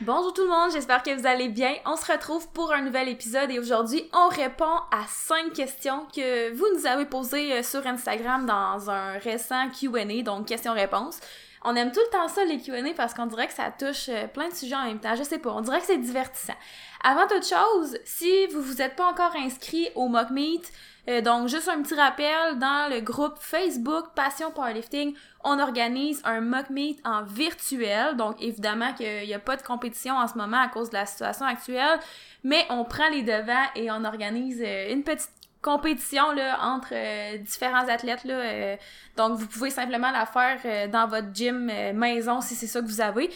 Bonjour tout le monde, j'espère que vous allez bien. On se retrouve pour un nouvel épisode et aujourd'hui, on répond à cinq questions que vous nous avez posées euh, sur Instagram dans un récent Q&A, donc questions-réponses. On aime tout le temps ça, les Q&A, parce qu'on dirait que ça touche euh, plein de sujets en même temps. Je sais pas, on dirait que c'est divertissant. Avant toute chose, si vous vous êtes pas encore inscrit au Mock Meet, euh, donc juste un petit rappel, dans le groupe Facebook Passion Powerlifting, on organise un Mock Meet en virtuel. Donc évidemment qu'il n'y a pas de compétition en ce moment à cause de la situation actuelle, mais on prend les devants et on organise euh, une petite compétition là, entre euh, différents athlètes. Là, euh, donc, vous pouvez simplement la faire euh, dans votre gym maison si c'est ça que vous avez.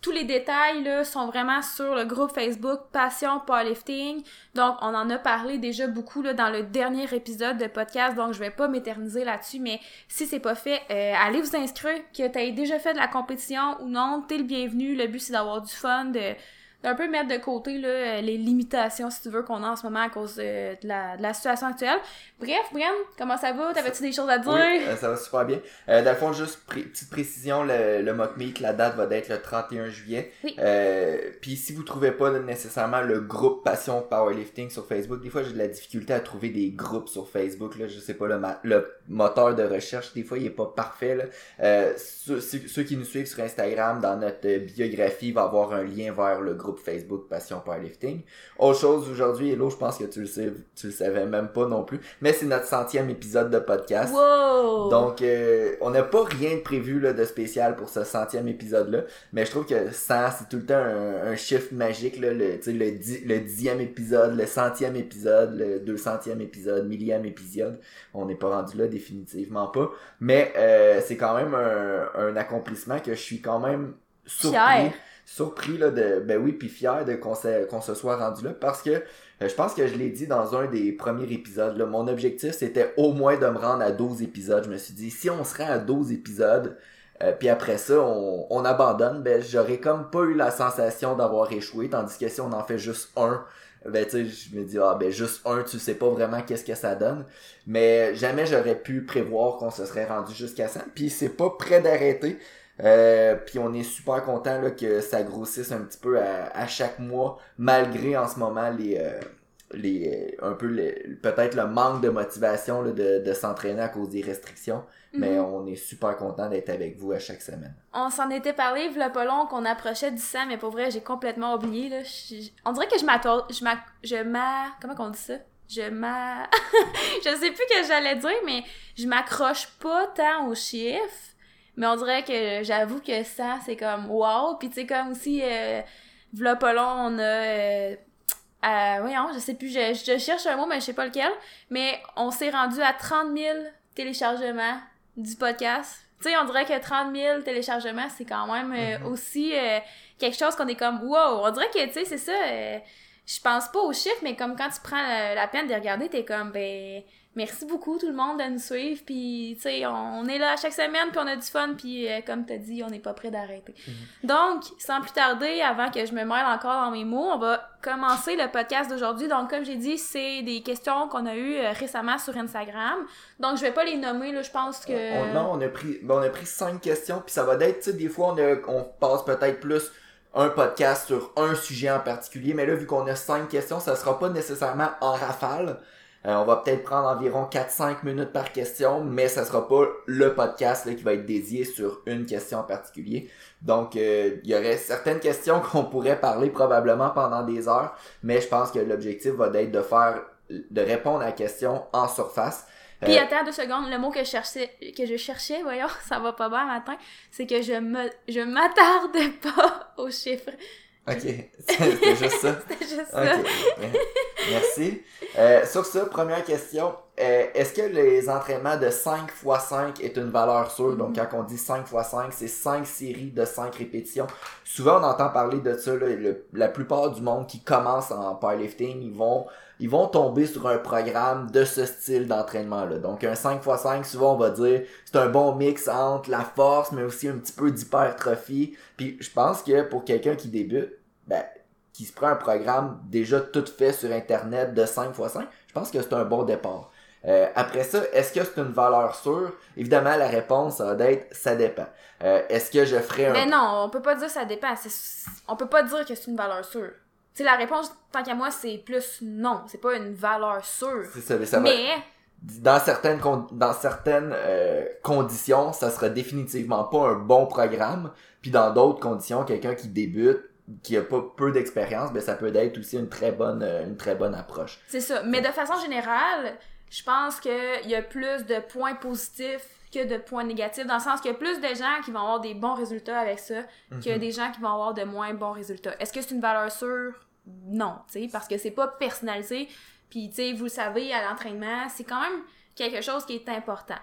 Tous les détails là, sont vraiment sur le groupe Facebook Passion Powerlifting. Donc, on en a parlé déjà beaucoup là, dans le dernier épisode de podcast, donc je vais pas m'éterniser là-dessus, mais si c'est pas fait, allez vous inscrire, que tu aies déjà fait de la compétition ou non, t'es le bienvenu. Le but, c'est d'avoir du fun, de d'un peu mettre de côté là, euh, les limitations, si tu veux, qu'on a en ce moment à cause de, la, de la, situation actuelle. Bref, Brian, comment ça va? T'avais-tu des choses à dire? Oui, euh, ça va super bien. Euh, dans le fond, juste petite précision, le, le mock meet, la date va être le 31 juillet. Oui. Euh, Puis si vous trouvez pas nécessairement le groupe Passion Powerlifting sur Facebook, des fois j'ai de la difficulté à trouver des groupes sur Facebook. Là, je sais pas, le, le moteur de recherche, des fois il est pas parfait. Là. Euh, ceux, ceux qui nous suivent sur Instagram, dans notre biographie, il va avoir un lien vers le groupe Facebook Passion Powerlifting. Autre chose aujourd'hui, Hello, je pense que tu le sais, tu le savais même pas non plus, mais c'est notre centième épisode de podcast. Wow! Donc, euh, on n'a pas rien de prévu là, de spécial pour ce centième épisode-là, mais je trouve que 100, c'est tout le temps un, un chiffre magique, là, le, le, di le dixième épisode, le centième épisode, le deux centième épisode, millième épisode. On n'est pas rendu là, définitivement pas. Mais euh, c'est quand même un, un accomplissement que je suis quand même surpris. Surpris là de ben oui puis fier de qu'on se, se soit rendu là parce que euh, je pense que je l'ai dit dans un des premiers épisodes là, mon objectif c'était au moins de me rendre à 12 épisodes. Je me suis dit si on se rend à 12 épisodes euh, puis après ça on, on abandonne ben j'aurais comme pas eu la sensation d'avoir échoué tandis que si on en fait juste un ben tu sais je me dis ah ben juste un tu sais pas vraiment qu'est-ce que ça donne. Mais jamais j'aurais pu prévoir qu'on se serait rendu jusqu'à ça puis c'est pas près d'arrêter euh, puis on est super content là, que ça grossisse un petit peu à, à chaque mois, malgré en ce moment les euh, les un peu peut-être le manque de motivation là, de, de s'entraîner à cause des restrictions. Mhm. Mais on est super content d'être avec vous à chaque semaine. On s'en était parlé, il pas long qu'on approchait du 100, mais pour vrai, j'ai complètement oublié. Là. Je- on dirait que je m'attends. Je m'a. Je m'a. Comment qu'on dit ça? Je m'a. je sais plus ce que j'allais dire, mais je m'accroche pas tant aux chiffres. Mais on dirait que j'avoue que ça, c'est comme wow. Puis tu sais, comme aussi, euh, v'là pas long, on a. Euh, euh, voyons, je sais plus, je, je cherche un mot, mais je sais pas lequel. Mais on s'est rendu à 30 000 téléchargements du podcast. Tu sais, on dirait que 30 000 téléchargements, c'est quand même euh, Mhm. aussi euh, quelque chose qu'on est comme wow. On dirait que, tu sais, c'est ça. euh, je pense pas aux chiffres, mais comme quand tu prends la, la peine de regarder, t'es comme, ben, merci beaucoup tout le monde de nous suivre, puis tu sais, on, est là chaque semaine, puis on a du fun, puis euh, comme t'as dit, on n'est pas prêt d'arrêter. Donc, sans plus tarder, avant que je me mêle encore dans mes mots, on va commencer le podcast d'aujourd'hui. Donc, comme j'ai dit, c'est des questions qu'on a eues euh, récemment sur Instagram. Donc, je vais pas les nommer, là, je pense que... On, non, on a pris ben, on a pris cinq questions, puis ça va d'être, tu sais, des fois on, a, on passe peut-être plus un podcast sur un sujet en particulier, mais là, vu qu'on a cinq questions, ça sera pas nécessairement en rafale. Euh, on va peut-être prendre environ 4-5 minutes par question, mais ça sera pas le podcast là, qui va être dédié sur une question en particulier. Donc, euh, il y aurait certaines questions qu'on pourrait parler probablement pendant des heures, mais je pense que l'objectif va être de faire, de répondre à la question en surface. Puis Euh, attends deux secondes, le mot que je cherchais, que je cherchais, voyons, ça va pas bien matin, c'est que je me, m'attarde pas aux chiffres. Ok, c'était juste ça. C'est juste Ok, ça. ouais. merci. Euh, sur ça, première question. Euh, Est-ce que les entraînements de 5 x 5 est une valeur sûre? Donc, quand on dit 5 x 5, c'est 5 séries de 5 répétitions. Souvent, on entend parler de ça. là, le- la plupart du monde qui commence en powerlifting, ils vont, ils vont tomber sur un programme de ce style d'entraînement-là. Donc, un 5 x 5, souvent, on va dire, c'est un bon mix entre la force, mais aussi un petit peu d'hypertrophie. Puis, je pense que pour quelqu'un qui débute, ben, qui se prend un programme déjà tout fait sur Internet de 5 x 5, je pense que c'est un bon départ. Euh, après ça, est-ce que c'est une valeur sûre? Évidemment, la réponse va être ça dépend. Euh, est-ce que je ferais un... Mais non, on peut pas dire ça dépend. On peut pas dire que c'est une valeur sûre. Tu sais, la réponse, tant qu'à moi, c'est plus non. C'est pas une valeur sûre. C'est ça, mais ça va- Mais, dans certaines con- dans certaines euh, conditions, ça sera définitivement pas un bon programme. Puis dans d'autres conditions, quelqu'un qui débute, qui a pas peu d'expérience, ben ça peut être aussi une très bonne euh, une très bonne approche. c'est ça. Mais de façon générale, je pense qu'il y a plus de points positifs que de points négatifs, dans le sens qu'il y a plus de gens qui vont avoir des bons résultats avec ça que Mhm. des gens qui vont avoir de moins bons résultats. Est-ce que c'est une valeur sûre? Non, tu sais, parce que c'est pas personnalisé. Puis, tu sais, vous le savez, à l'entraînement, c'est quand même quelque chose qui est important.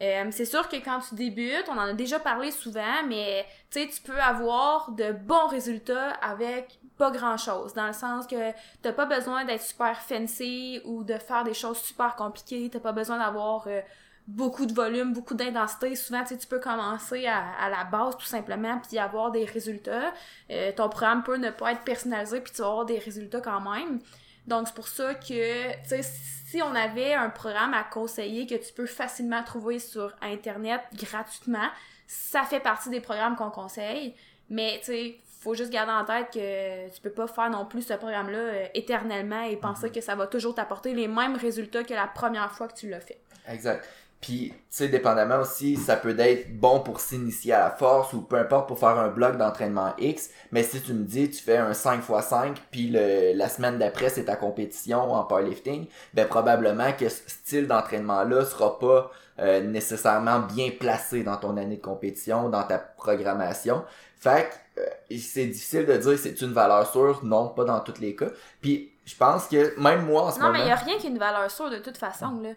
Euh, c'est sûr que quand tu débutes, on en a déjà parlé souvent, mais tu tu peux avoir de bons résultats avec pas grand chose, dans le sens que t'as pas besoin d'être super fancy ou de faire des choses super compliquées, t'as pas besoin d'avoir euh, beaucoup de volume, beaucoup d'intensité. Souvent, tu peux commencer à, à la base tout simplement puis avoir des résultats. Euh, ton programme peut ne pas être personnalisé puis tu vas avoir des résultats quand même. Donc, c'est pour ça que, tu sais, si on avait un programme à conseiller que tu peux facilement trouver sur Internet gratuitement, ça fait partie des programmes qu'on conseille. Mais, tu sais, faut juste garder en tête que tu peux pas faire non plus ce programme-là euh, éternellement et penser que ça va toujours t'apporter les mêmes résultats que la première fois que tu l'as fait. Exact. Puis, tu sais, dépendamment aussi, ça peut être bon pour s'initier à la force ou peu importe pour faire un bloc d'entraînement X. Mais si tu me dis, tu fais un 5x5, puis le, la semaine d'après, c'est ta compétition en powerlifting, ben probablement que ce style d'entraînement-là sera pas euh, nécessairement bien placé dans ton année de compétition, dans ta programmation. Fait que euh, c'est difficile de dire c'est une valeur sûre. Non, pas dans tous les cas. Puis, je pense que même moi en ce Non, moment... mais il y a rien qui est une valeur sûre de toute façon, là.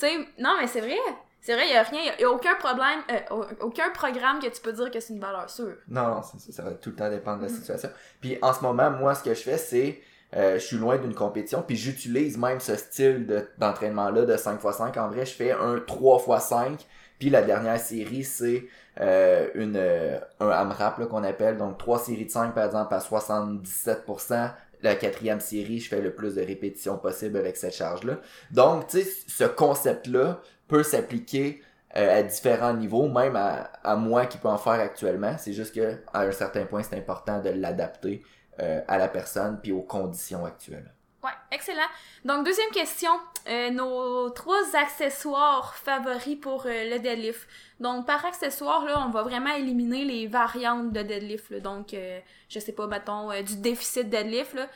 Sais, non, mais c'est vrai. C'est vrai, il y a rien, il a aucun problème, euh, aucun programme que tu peux dire que c'est une valeur sûre. Non, non, ça, ça va tout le temps dépendre de la Mhm. situation. Puis en ce moment, moi, ce que je fais, c'est euh, je suis loin d'une compétition, puis j'utilise même ce style de- d'entraînement-là de 5x5. En vrai, je fais un 3x5, puis la dernière série, c'est euh, une euh, un AMRAP qu'on appelle, donc trois séries de 5 par exemple à 77%. La quatrième série, je fais le plus de répétitions possible avec cette charge-là. Donc, tu sais, ce concept-là peut s'appliquer euh, à différents niveaux, même à, à moi qui peux en faire actuellement. C'est juste que à un certain point, c'est important de l'adapter euh, à la personne puis aux conditions actuelles. Ouais, excellent. Donc, deuxième question. Euh, nos trois accessoires favoris pour euh, le deadlift. Donc, par accessoire, là, on va vraiment éliminer les variantes de deadlift. là. Donc, euh, je sais pas, mettons, euh, du déficit deadlift. Là.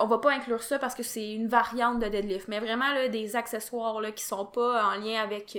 On va pas inclure ça parce que c'est une variante de deadlift. Mais vraiment, là, des accessoires là, qui sont pas en lien avec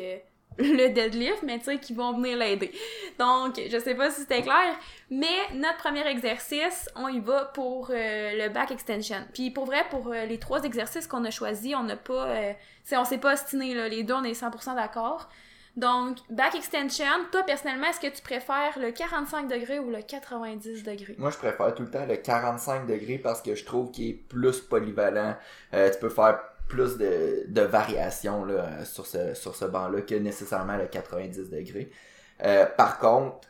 le deadlift, mais tu sais, qui vont venir l'aider. Donc, je sais pas si c'était clair, mais notre premier exercice, on y va pour euh, le back extension. Puis pour vrai, pour euh, les trois exercices qu'on a choisis, on n'a pas, euh, tu on s'est pas ostiné là, les deux, on est 100% d'accord. Donc, back extension, toi personnellement, est-ce que tu préfères le 45 degrés ou le 90 degrés? Moi, je préfère tout le temps le 45 degrés parce que je trouve qu'il est plus polyvalent. Euh, tu peux faire plus de, de variations là, sur ce, sur ce banc-là que nécessairement le 90 degrés. Euh, par contre,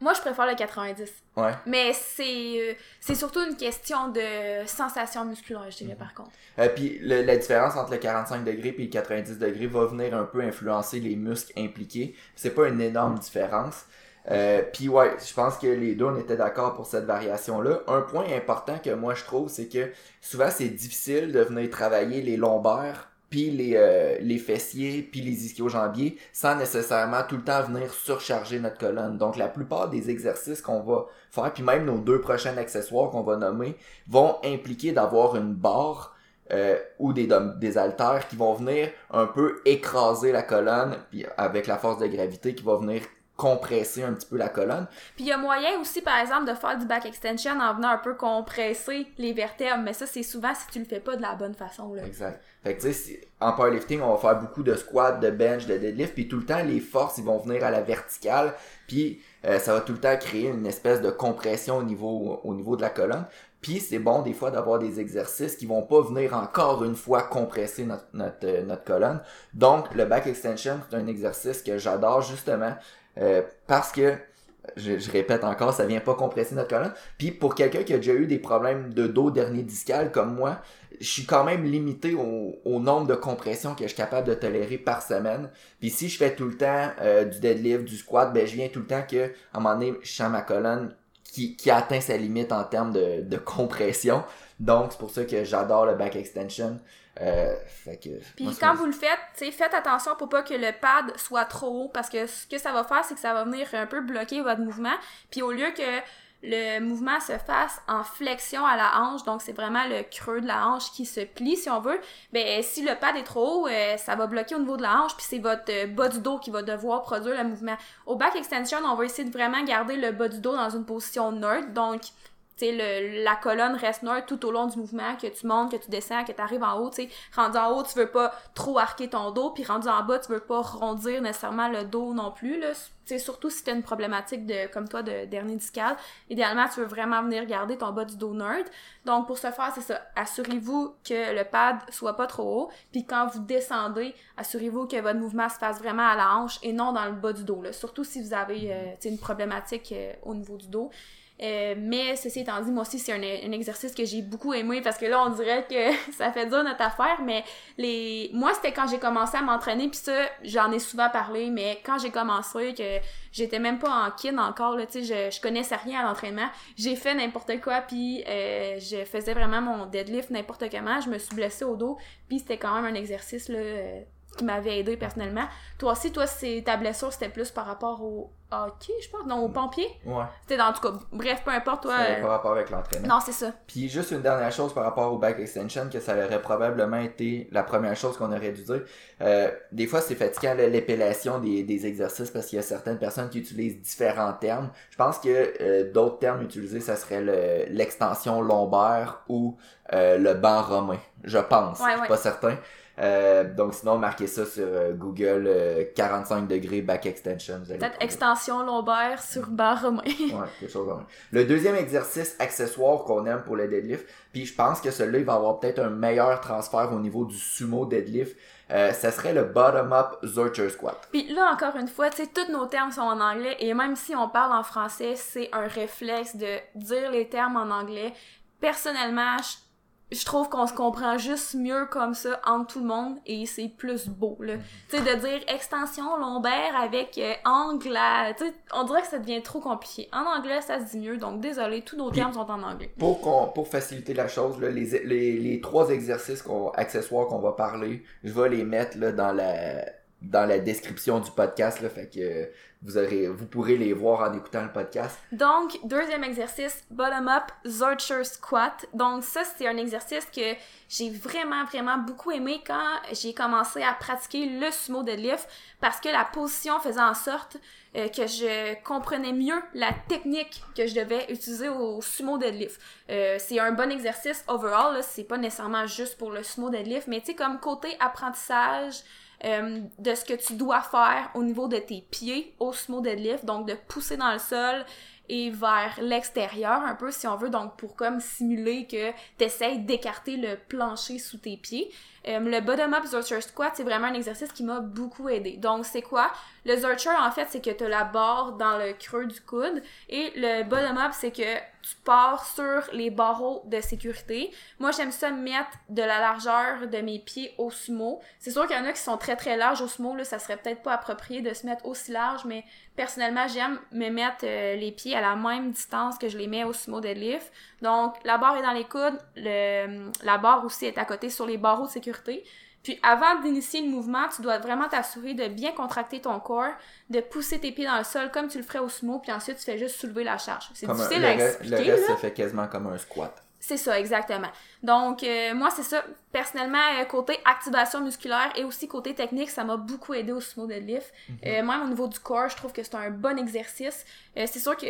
Moi, je préfère le 90. ouais. Mais c'est euh, c'est surtout une question de sensation musculaire, je dirais, par contre. Euh, puis le- la différence entre le 45 degrés et le 90 degrés va venir un peu influencer les muscles impliqués. C'est pas une énorme différence. Euh, puis ouais, je pense que les deux on était d'accord pour cette variation-là. Un point important que moi je trouve, c'est que souvent c'est difficile de venir travailler les lombaires puis les, euh, les fessiers, puis les ischio-jambiers, sans nécessairement tout le temps venir surcharger notre colonne. Donc la plupart des exercices qu'on va faire, puis même nos deux prochains accessoires qu'on va nommer, vont impliquer d'avoir une barre euh, ou des, des haltères qui vont venir un peu écraser la colonne, puis avec la force de gravité qui va venir compresser un petit peu la colonne. Puis il y a moyen aussi, par exemple, de faire du back extension en venant un peu compresser les vertèbres, mais ça, c'est souvent si tu le fais pas de la bonne façon. Là. Exact. Fait que tu sais, en powerlifting, on va faire beaucoup de squats, de bench, de deadlift, puis tout le temps, les forces, ils vont venir à la verticale, puis euh, ça va tout le temps créer une espèce de compression au niveau, au niveau de la colonne. Puis c'est bon des fois d'avoir des exercices qui vont pas venir encore une fois compresser notre, notre, euh, notre colonne. Donc le back extension, c'est un exercice que j'adore justement euh, parce que je, je, répète encore, ça vient pas compresser notre colonne. Puis pour quelqu'un qui a déjà eu des problèmes de dos dernier discal comme moi, je suis quand même limité au, au, nombre de compressions que je suis capable de tolérer par semaine. Puis si je fais tout le temps euh, du deadlift, du squat, ben je viens tout le temps que à un moment donné, je sens ma colonne qui, qui atteint sa limite en termes de, de compression. Donc c'est pour ça que j'adore le back extension. Euh, fait que, Puis quand vous le faites, faites attention pour pas que le pad soit trop haut parce que ce que ça va faire, c'est que ça va venir un peu bloquer votre mouvement. Puis au lieu que le mouvement se fasse en flexion à la hanche, donc c'est vraiment le creux de la hanche qui se plie si on veut, ben si le pad est trop haut, euh, ça va bloquer au niveau de la hanche, puis c'est votre euh, bas du dos qui va devoir produire le mouvement. Au back extension, on va essayer de vraiment garder le bas du dos dans une position neutre, donc la colonne reste neutre tout au long du mouvement, que tu montes, que tu descends, que tu arrives en haut, tu. Rendu en haut, tu veux pas trop arquer ton dos, puis rendu en bas, tu veux pas rondir nécessairement le dos non plus, là. Sais surtout si t'as une problématique de, comme toi, de dernier discal. Idéalement, tu veux vraiment venir garder ton bas du dos neutre. Donc, pour ce faire, c'est ça. Assurez-vous que le pad soit pas trop haut, puis quand vous descendez, assurez-vous que votre mouvement se fasse vraiment à la hanche et non dans le bas du dos, là. Surtout si vous avez, euh, une problématique euh, au niveau du dos. Euh, mais ceci étant dit, moi aussi, c'est un, exercice que j'ai beaucoup aimé parce que là, on dirait que ça fait dur notre affaire, mais les moi, c'était quand j'ai commencé à m'entraîner, puis ça, j'en ai souvent parlé, mais quand j'ai commencé, que j'étais même pas en kin encore, là, tu je, je connaissais rien à l'entraînement, j'ai fait n'importe quoi, puis euh, je faisais vraiment mon deadlift n'importe comment, je me suis blessée au dos, puis c'était quand même un exercice, là, euh, qui m'avait aidé personnellement. Toi aussi, toi, c'est ta blessure, c'était plus par rapport au hockey, je pense, non, au pompier. Ouais. C'était dans, en tout cas, bref, peu importe, toi. C'était par rapport avec l'entraînement. Non, c'est ça. Puis juste une dernière chose par rapport au back extension, que ça aurait probablement été la première chose qu'on aurait dû dire. Euh, des fois, c'est fatigant l'épellation des, des exercices parce qu'il y a certaines personnes qui utilisent différents termes. Je pense que euh, d'autres termes utilisés, ça serait l'extension lombaire ou euh, le banc romain. Je pense. Ouais, je suis pas certain. Euh, donc sinon, marquez ça sur euh, Google 45 euh, degrés back extension. Peut-être extension lombaire sur barre romain. ouais, quelque chose comme ça. Le deuxième exercice accessoire qu'on aime pour le deadlift, puis je pense que celui-là, il va avoir peut-être un meilleur transfert au niveau du sumo deadlift. Euh, ça serait le bottom-up Zurcher Squat. Puis là, encore une fois, tu sais, tous nos termes sont en anglais et même si on parle en français, c'est un réflexe de dire les termes en anglais. Personnellement, je je trouve qu'on se comprend juste mieux comme ça entre tout le monde et c'est plus beau là. Tu sais de dire extension lombaire avec euh, angle, tu sais on dirait que ça devient trop compliqué. En anglais ça se dit mieux donc désolé tous nos termes sont en anglais. Pour pour faciliter la chose là, les, les, les trois exercices qu'on accessoires qu'on va parler, je vais les mettre là dans la dans la description du podcast là fait que vous aurez, vous pourrez les voir en écoutant le podcast. Donc, deuxième exercice, bottom-up Zurcher Squat. Donc, ça, c'est un exercice que j'ai vraiment, vraiment beaucoup aimé quand j'ai commencé à pratiquer le sumo deadlift parce que la position faisait en sorte euh, que je comprenais mieux la technique que je devais utiliser au sumo deadlift. Euh, c'est un bon exercice overall, c'est pas nécessairement juste pour le sumo deadlift, mais tu sais, comme côté apprentissage, euh, de ce que tu dois faire au niveau de tes pieds au sumo deadlift, donc de pousser dans le sol et vers l'extérieur un peu si on veut, donc pour comme simuler que tu d'écarter le plancher sous tes pieds. Euh, le bottom-up Zurcher Squat, c'est vraiment un exercice qui m'a beaucoup aidé. Donc, c'est quoi? Le Zurcher, en fait, c'est que tu la barre dans le creux du coude. Et le bottom-up, c'est que tu pars sur les barreaux de sécurité. Moi, j'aime ça mettre de la largeur de mes pieds au sumo. C'est sûr qu'il y en a qui sont très très larges au sumo, là, ça serait peut-être pas approprié de se mettre aussi large, mais personnellement, j'aime me mettre euh, les pieds à la même distance que je les mets au sumo deadlift. Donc, la barre est dans les coudes, la barre aussi est à côté sur les barreaux de sécurité. Puis avant d'initier le mouvement, tu dois vraiment t'assurer de bien contracter ton corps, de pousser tes pieds dans le sol comme tu le ferais au sumo, puis ensuite tu fais juste soulever la charge. C'est difficile à expliquer. Le reste, ça fait quasiment comme un squat. C'est ça, exactement. Donc, euh, moi, c'est ça. Personnellement, euh, côté activation musculaire et aussi côté technique, ça m'a beaucoup aidé au sumo deadlift. Mm même au niveau du corps, je trouve que c'est un bon exercice. c'est sûr que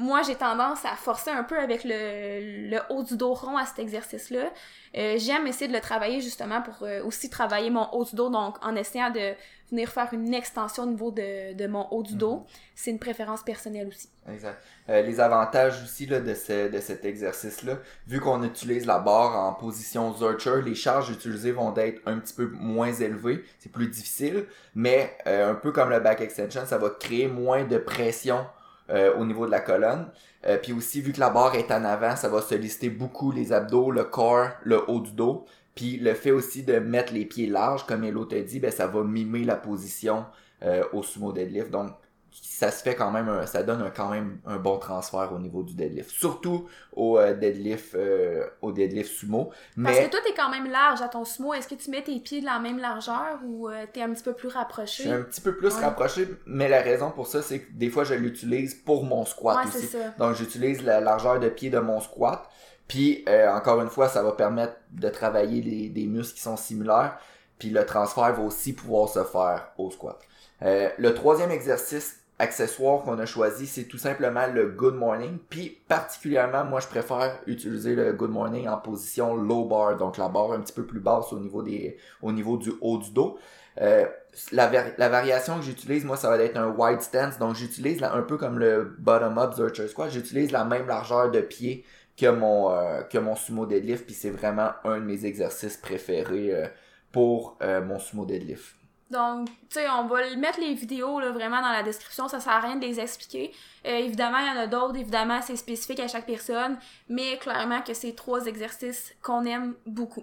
moi, j'ai tendance à forcer un peu avec le, le haut du dos rond à cet exercice-là. Euh, j'aime essayer de le travailler justement pour euh, aussi travailler mon haut du dos, donc en essayant de venir faire une extension au niveau de, de mon haut du dos. Mhm. C'est une préférence personnelle aussi. Exact. Euh, les avantages aussi là, de, ce, de cet exercice-là, vu qu'on utilise la barre en position Zurcher, les charges utilisées vont être un petit peu moins élevées, c'est plus difficile, mais un peu comme le back extension, ça va créer moins de pression euh, au niveau de la colonne. Euh, puis aussi, vu que la barre est en avant, ça va solliciter beaucoup les abdos, le corps, le haut du dos. Puis le fait aussi de mettre les pieds larges, comme Elo t'a dit, ben, ça va mimer la position euh, au sumo deadlift. Donc, ça se fait quand même, un, ça donne un, quand même un bon transfert au niveau du deadlift. Surtout au euh, deadlift, euh, au deadlift sumo. Parce Mais que toi, t'es quand même large à ton sumo. Est-ce que tu mets tes pieds de la même largeur ou euh, t'es un petit peu plus je rapproché? suis un petit peu plus Ouais. rapproché, mais la raison pour ça, c'est que des fois, je l'utilise pour mon squat Ouais, aussi. ça. Donc, j'utilise la largeur de pied de mon squat. Puis, euh, encore une fois, ça va permettre de travailler les, des muscles qui sont similaires. Puis, le transfert va aussi pouvoir se faire au squat. Euh, le troisième exercice accessoire qu'on a choisi, c'est tout simplement le good morning. Puis, particulièrement, moi, je préfère utiliser le good morning en position low bar. Donc, la barre un petit peu plus basse au niveau, des, au niveau du haut du dos. Euh, la, la variation que j'utilise, moi, ça va être un wide stance. Donc, j'utilise un peu comme le bottom-up Zercher Squat. J'utilise la même largeur de pied que mon, euh, que mon sumo deadlift. Puis c'est vraiment un de mes exercices préférés euh, pour euh, mon sumo deadlift. Donc, tu sais, on va mettre les vidéos là, vraiment dans la description, ça sert à rien de les expliquer. Euh, évidemment, il y en a d'autres, évidemment, c'est spécifique à chaque personne, mais clairement que c'est trois exercices qu'on aime beaucoup.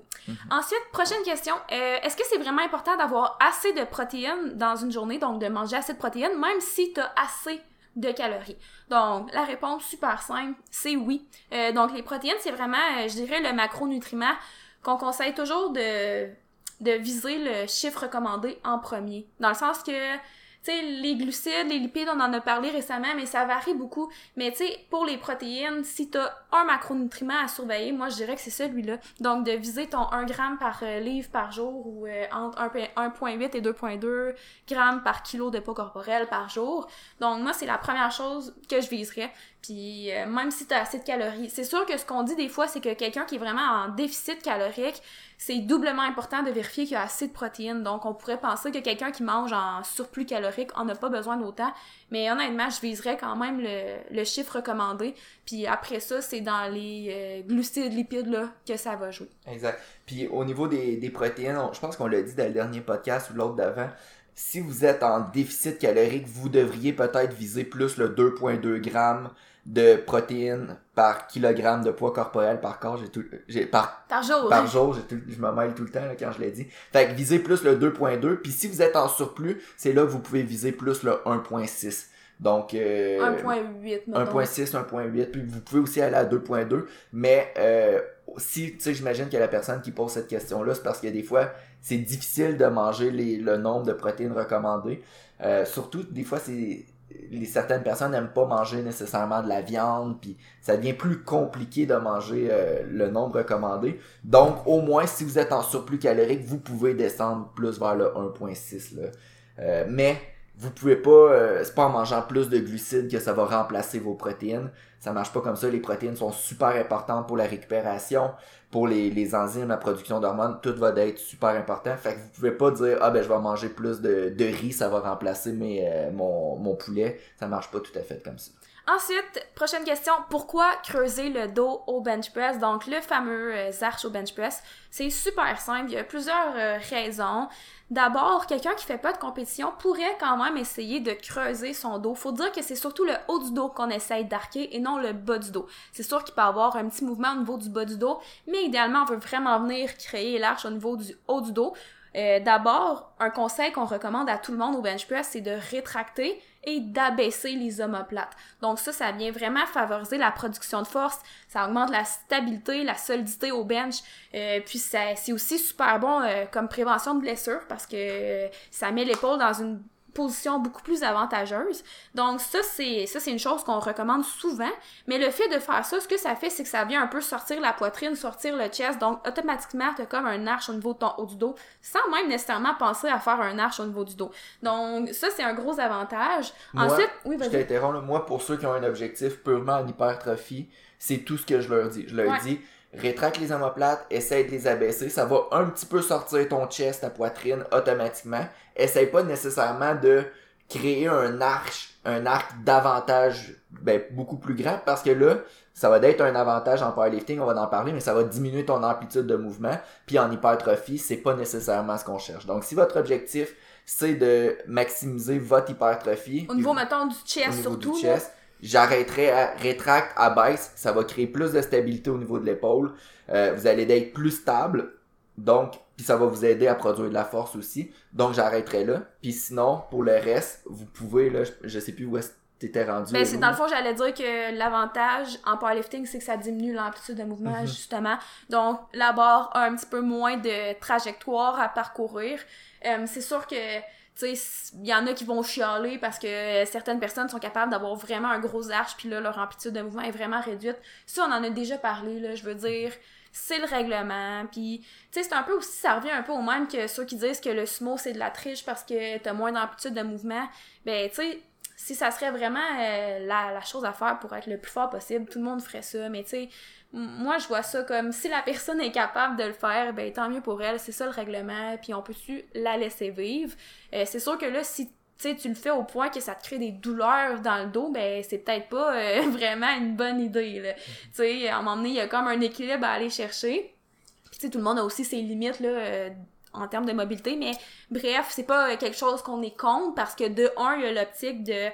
Ensuite, prochaine question, euh, est-ce que c'est vraiment important d'avoir assez de protéines dans une journée, donc de manger assez de protéines, même si tu as assez de calories? Donc, la réponse super simple, c'est oui. Euh, donc, les protéines, c'est vraiment, euh, je dirais, le macronutriment qu'on conseille toujours de de viser le chiffre recommandé en premier. Dans le sens que, tu sais, les glucides, les lipides, on en a parlé récemment, mais ça varie beaucoup. Mais tu sais, pour les protéines, si t'as un macronutriment à surveiller, moi je dirais que c'est celui-là. Donc de viser ton 1 g par euh, livre par jour ou euh, entre 1 1.8 et 2.2 grammes par kilo de poids corporel par jour. Donc moi c'est la première chose que je viserais. Puis euh, même si t'as assez de calories, c'est sûr que ce qu'on dit des fois c'est que quelqu'un qui est vraiment en déficit calorique, c'est doublement important de vérifier qu'il y a assez de protéines. Donc, on pourrait penser que quelqu'un qui mange en surplus calorique en a pas besoin d'autant. Mais honnêtement, je viserais quand même le, chiffre recommandé. Puis après ça, c'est dans les euh, glucides, lipides là, que ça va jouer. Exact. Puis au niveau des, protéines, on- je pense qu'on l'a dit dans le dernier podcast ou l'autre d'avant, si vous êtes en déficit calorique, vous devriez peut-être viser plus le 2.2 grammes de protéines par kilogramme de poids corporel par corps. J'ai tout, j'ai, par Par jour. par jour, j'ai tout- je me mêle tout le temps là, quand je l'ai dit. Fait que visez plus le 2.2, puis si vous êtes en surplus, c'est là que vous pouvez viser plus le 1.6. Donc euh, 1.8, mettons. 1.6, 1.8, puis vous pouvez aussi aller à 2.2, mais euh, si, tu sais, j'imagine que la personne qui pose cette question-là, c'est parce que des fois, c'est difficile de manger les, le nombre de protéines recommandées. Euh, surtout, des fois, c'est les certaines personnes n'aiment pas manger nécessairement de la viande, puis ça devient plus compliqué de manger euh, le nombre recommandé. Donc, au moins, si vous êtes en surplus calorique, vous pouvez descendre plus vers le 1.6. là. Euh, mais vous pouvez pas, euh, c'est pas en mangeant plus de glucides que ça va remplacer vos protéines. Ça marche pas comme ça. Les protéines sont super importantes pour la récupération, pour les, enzymes, la production d'hormones. Tout va être super important. Fait que vous pouvez pas dire, ah ben je vais manger plus de, de riz, ça va remplacer mes, euh, mon, mon poulet. Ça marche pas tout à fait comme ça. Ensuite, prochaine question, pourquoi creuser le dos au bench press? Donc, le fameux euh, arch au bench press. C'est super simple, il y a plusieurs euh, raisons. D'abord, quelqu'un qui fait pas de compétition pourrait quand même essayer de creuser son dos. Faut dire que c'est surtout le haut du dos qu'on essaye d'arquer et non le bas du dos. C'est sûr qu'il peut avoir un petit mouvement au niveau du bas du dos, mais idéalement, on veut vraiment venir créer l'arche au niveau du haut du dos. Euh, D'abord, un conseil qu'on recommande à tout le monde au bench press, c'est de rétracter et d'abaisser les omoplates. Donc ça, ça vient vraiment favoriser la production de force, ça augmente la stabilité, la solidité au bench, euh, puis c'est aussi super bon euh, comme prévention de blessure parce que euh, ça met l'épaule dans une position beaucoup plus avantageuse. Donc ça c'est ça c'est une chose qu'on recommande souvent, mais le fait de faire ça, ce que ça fait c'est que ça vient un peu sortir la poitrine, sortir le chest, donc automatiquement tu as comme un arche au niveau de ton haut du dos sans même nécessairement penser à faire un arche au niveau du dos. Donc ça c'est un gros avantage. Moi, Ensuite, oui, Je t'interromps. Moi, pour ceux qui ont un objectif purement en hypertrophie, c'est tout ce que je leur dis. Je leur Ouais. dis, rétracte les omoplates, essaye de les abaisser. Ça va un petit peu sortir ton chest, ta poitrine, automatiquement. Essaye pas nécessairement de créer un arc, un arc davantage, ben, beaucoup plus grand, parce que là, ça va être un avantage en powerlifting, on va en parler, mais ça va diminuer ton amplitude de mouvement. Puis en hypertrophie, c'est pas nécessairement ce qu'on cherche. Donc, si votre objectif, c'est de maximiser votre hypertrophie, Au niveau, mettons, du chest surtout. du chest, j'arrêterai à rétracte, à baisse, ça va créer plus de stabilité au niveau de l'épaule. Euh, vous allez être plus stable, donc, puis ça va vous aider à produire de la force aussi. Donc, j'arrêterai là. Puis sinon, pour le reste, vous pouvez, là, je, je sais plus où est-ce que t'étais rendu. Ben, c'est dans le fond, j'allais dire que l'avantage en powerlifting, c'est que ça diminue l'amplitude de mouvement, Mhm. justement. Donc, la barre a un petit peu moins de trajectoire à parcourir. Euh, c'est sûr que, tu sais, il y en a qui vont chialer parce que certaines personnes sont capables d'avoir vraiment un gros arche, puis là, leur amplitude de mouvement est vraiment réduite. Ça, on en a déjà parlé, là, je veux dire. C'est le règlement, puis tu sais, c'est un peu aussi, ça revient un peu au même que ceux qui disent que le sumo, c'est de la triche parce que t'as moins d'amplitude de mouvement. Ben, tu sais, si ça serait vraiment euh, la, chose à faire pour être le plus fort possible, tout le monde ferait ça. Mais tu sais, moi, je vois ça comme si la personne est capable de le faire, ben tant mieux pour elle. C'est ça le règlement, puis on peut-tu la laisser vivre? Euh, c'est sûr que là, si tu sais, tu le fais au point que ça te crée des douleurs dans le dos, ben c'est peut-être pas euh, vraiment une bonne idée. là. Tu sais, à un moment donné, il y a comme un équilibre à aller chercher. Puis tu sais, tout le monde a aussi ses limites là, euh, en termes de mobilité, mais bref, c'est pas euh, quelque chose qu'on est contre parce que de un, il y a l'optique de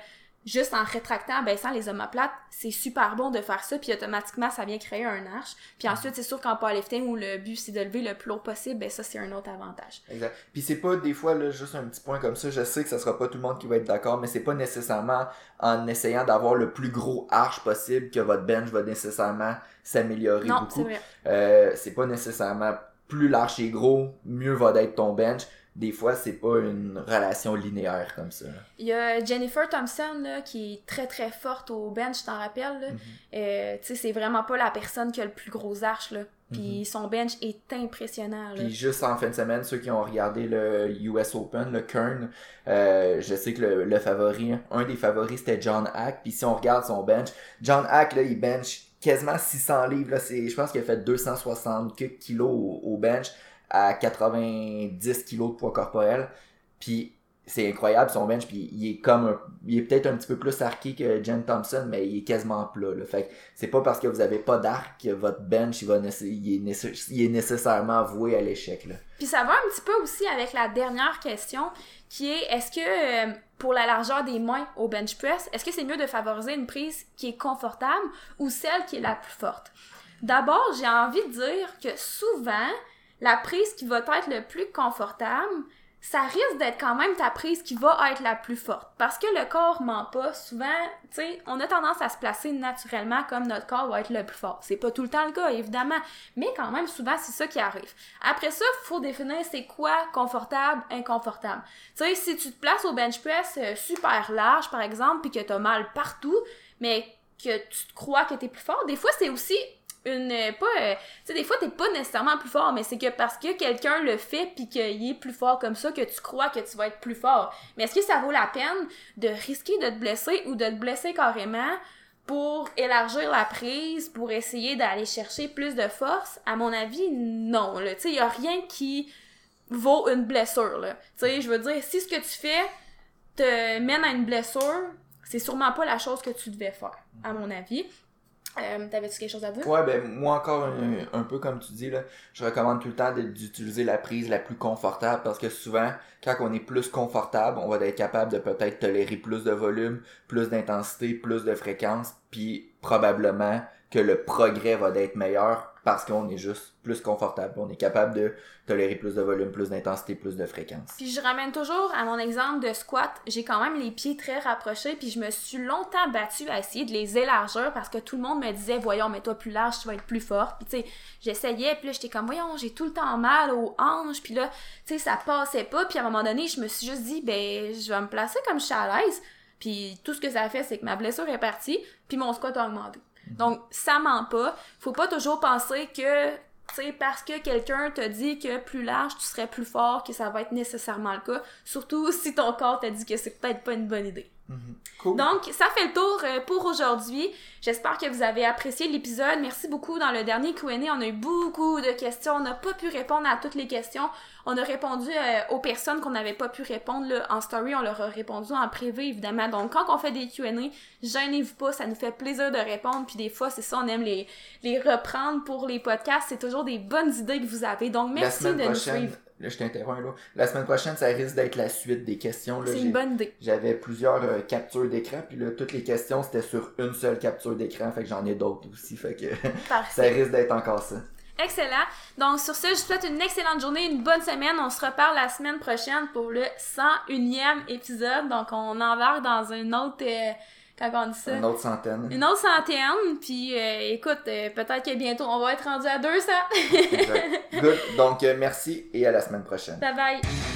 juste en rétractant, en baissant les omoplates, c'est super bon de faire ça, puis automatiquement, ça vient créer un arche. Puis ensuite, c'est sûr qu'en powerlifting, où le but, c'est de lever le plus lourd possible, ben ça, c'est un autre avantage. Exact. Puis c'est pas des fois là juste un petit point comme ça, je sais que ça sera pas tout le monde qui va être d'accord, mais c'est pas nécessairement en essayant d'avoir le plus gros arche possible que votre bench va nécessairement s'améliorer c'est beaucoup. Euh, c'est pas nécessairement plus l'arche est gros, mieux va d'être ton bench. Des fois, c'est pas une relation linéaire comme ça. Il y a Jennifer Thompson, là, qui est très très forte au bench, je t'en rappelle. Mhm. Euh, tu sais, c'est vraiment pas la personne qui a le plus gros arche, là. Puis son bench est impressionnant, là. Puis juste en fin de semaine, ceux qui ont regardé le US Open, le Kern, euh, je sais que le, le favori, un des favoris c'était John Hack. Puis si on regarde son bench, John Hack là, il bench quasiment 600 livres. Là, je pense qu'il a fait 260 quelques kilos au, au bench à 90 kilos de poids corporel. Puis c'est incroyable son bench. Puis il est comme, un- il est peut-être un petit peu plus arqué que Jen Thompson, mais il est quasiment plat. Là. Fait c'est pas parce que vous avez pas d'arc que votre bench il va il est, nécessairement voué à l'échec. Puis ça va un petit peu aussi avec la dernière question, qui est est-ce que euh, pour la largeur des mains au bench press, est-ce que c'est mieux de favoriser une prise qui est confortable ou celle qui est la plus forte? D'abord, j'ai envie de dire que souvent, la prise qui va être le plus confortable, ça risque d'être quand même ta prise qui va être la plus forte. Parce que le corps ment pas. Souvent, tu sais, on a tendance à se placer naturellement comme notre corps va être le plus fort. C'est pas tout le temps le cas, évidemment. Mais quand même, souvent, c'est ça qui arrive. Après ça, faut définir c'est quoi confortable, inconfortable. Tu sais, si tu te places au bench press euh, super large, par exemple, puis que t'as mal partout, mais que tu te crois que t'es plus fort, des fois, c'est aussi une euh, pas euh, tu sais des fois t'es pas nécessairement plus fort mais c'est que parce que quelqu'un le fait puis qu'il est plus fort comme ça que tu crois que tu vas être plus fort. Mais est-ce que ça vaut la peine de risquer de te blesser ou de te blesser carrément pour élargir la prise pour essayer d'aller chercher plus de force? À mon avis non tu sais y a rien qui vaut une blessure là. Tu sais je veux dire si ce que tu fais te mène à une blessure c'est sûrement pas la chose que tu devais faire à mon avis euh, T'avais-tu quelque chose à dire? Ouais, ben moi encore un, un peu comme tu dis là, je recommande tout le temps d'utiliser la prise la plus confortable parce que souvent quand on est plus confortable, on va être capable de peut-être tolérer plus de volume, plus d'intensité, plus de fréquence, puis probablement que le progrès va être meilleur parce qu'on est juste plus confortable, on est capable de tolérer plus de volume, plus d'intensité, plus de fréquence. Puis je ramène toujours à mon exemple de squat. J'ai quand même les pieds très rapprochés, puis je me suis longtemps battue à essayer de les élargir parce que tout le monde me disait, voyons, mets-toi plus large, tu vas être plus forte. Puis tu sais, j'essayais, puis là j'étais comme, voyons, j'ai tout le temps mal aux hanches, puis là, tu sais, ça passait pas. Puis à un moment donné, je me suis juste dit, ben, je vais me placer comme je suis à l'aise. Puis tout ce que ça a fait, c'est que ma blessure est partie, puis mon squat a augmenté. Donc, ça ment pas. Faut pas toujours penser que, tu sais, parce que quelqu'un te dit que plus large, tu serais plus fort, que ça va être nécessairement le cas. Surtout si ton corps t'a dit que c'est peut-être pas une bonne idée. Cool. Donc, ça fait le tour euh, pour aujourd'hui. J'espère que vous avez apprécié l'épisode. Merci beaucoup. Dans le dernier Q&A, on a eu beaucoup de questions. On n'a pas pu répondre à toutes les questions. On a répondu euh, aux personnes qu'on n'avait pas pu répondre là, en story. On leur a répondu en privé, évidemment. Donc, quand on fait des Q&A, gênez-vous pas. Ça nous fait plaisir de répondre. Puis des fois, c'est ça, on aime les, les reprendre pour les podcasts. C'est toujours des bonnes idées que vous avez. Donc, merci de nous suivre. Là, je t'interromps là. La semaine prochaine, ça risque d'être la suite des questions. là. C'est une bonne idée. J'avais plusieurs euh, captures d'écran, puis là, toutes les questions, c'était sur une seule capture d'écran, fait que j'en ai d'autres aussi, fait que ça risque d'être encore ça. Excellent. Donc, sur ce, je vous souhaite une excellente journée, une bonne semaine. On se reparle la semaine prochaine pour le 101e épisode. Donc, on embarque dans une autre... euh, comment on dit ça? Une autre centaine. Une autre centaine. Puis, euh, écoute, euh, peut-être que bientôt, on va être rendu à 200. Exact. Good. Donc, euh, merci et à la semaine prochaine. bye bye.